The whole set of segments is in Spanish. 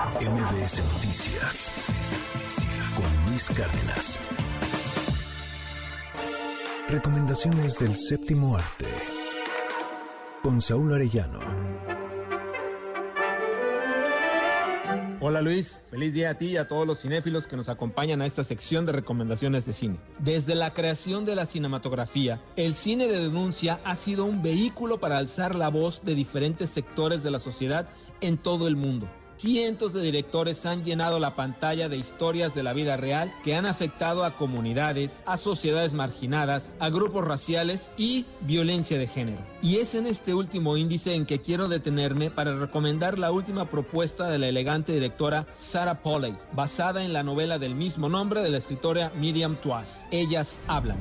MBS Noticias con Luis Cárdenas. Recomendaciones del séptimo arte con Saúl Arellano. Hola Luis, feliz día a ti y a todos los cinéfilos que nos acompañan a esta sección de recomendaciones de cine. Desde la creación de la cinematografía, el cine de denuncia ha sido un vehículo para alzar la voz de diferentes sectores de la sociedad en todo el mundo. Cientos de directores han llenado la pantalla de historias de la vida real que han afectado a comunidades, a sociedades marginadas, a grupos raciales y violencia de género. Y es en este último índice en que quiero detenerme para recomendar la última propuesta de la elegante directora Sarah Polley, basada en la novela del mismo nombre de la escritora Miriam Toise. Ellas hablan.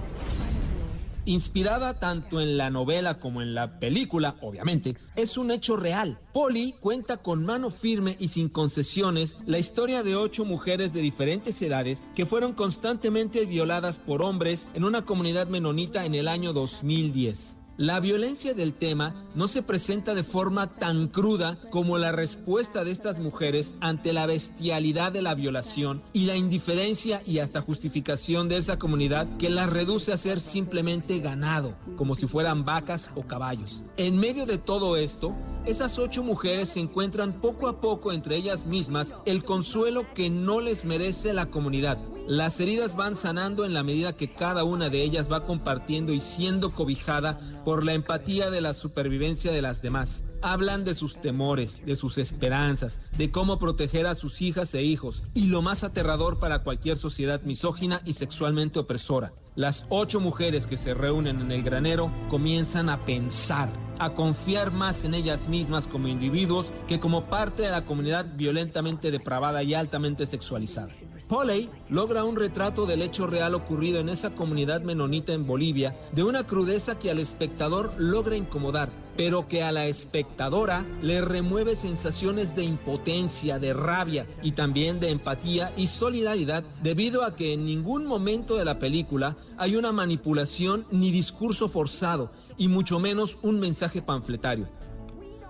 Inspirada tanto en la novela como en la película, obviamente, es un hecho real. Polly cuenta con mano firme y sin concesiones la historia de ocho mujeres de diferentes edades que fueron constantemente violadas por hombres en una comunidad menonita en el año 2010. La violencia del tema no se presenta de forma tan cruda como la respuesta de estas mujeres ante la bestialidad de la violación y la indiferencia y hasta justificación de esa comunidad que las reduce a ser simplemente ganado, como si fueran vacas o caballos. En medio de todo esto, esas ocho mujeres se encuentran poco a poco entre ellas mismas el consuelo que no les merece la comunidad las heridas van sanando en la medida que cada una de ellas va compartiendo y siendo cobijada por la empatía de la supervivencia de las demás. Hablan de sus temores, de sus esperanzas, de cómo proteger a sus hijas e hijos, y lo más aterrador para cualquier sociedad misógina y sexualmente opresora. Las ocho mujeres que se reúnen en el granero comienzan a pensar, a confiar más en ellas mismas como individuos que como parte de la comunidad violentamente depravada y altamente sexualizada. Polley logra un retrato del hecho real ocurrido en esa comunidad menonita en Bolivia, de una crudeza que al espectador logra incomodar, pero que a la espectadora le remueve sensaciones de impotencia, de rabia y también de empatía y solidaridad debido a que en ningún momento de la película hay una manipulación ni discurso forzado y mucho menos un mensaje panfletario.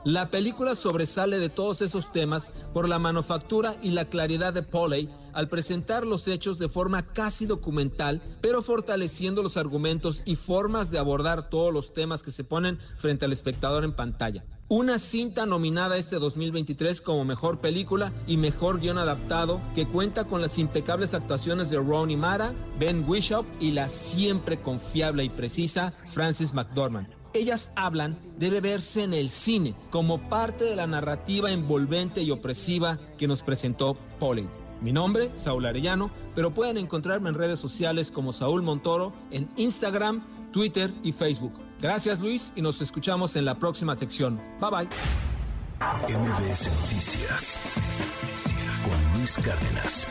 La película sobresale de todos esos temas por la manufactura y la claridad de Polley al presentar los hechos de forma casi documental, pero fortaleciendo los argumentos y formas de abordar todos los temas que se ponen frente al espectador en pantalla. Una cinta nominada este 2023 como mejor película y mejor guion adaptado que cuenta con las impecables actuaciones de Ronnie Mara, Ben Wishop y la siempre confiable y precisa Francis McDormand. Ellas hablan debe verse en el cine como parte de la narrativa envolvente y opresiva que nos presentó Polly. Mi nombre, Saúl Arellano, pero pueden encontrarme en redes sociales como Saúl Montoro en Instagram, Twitter y Facebook. Gracias Luis y nos escuchamos en la próxima sección. Bye bye. MBS Noticias con Luis Cárdenas.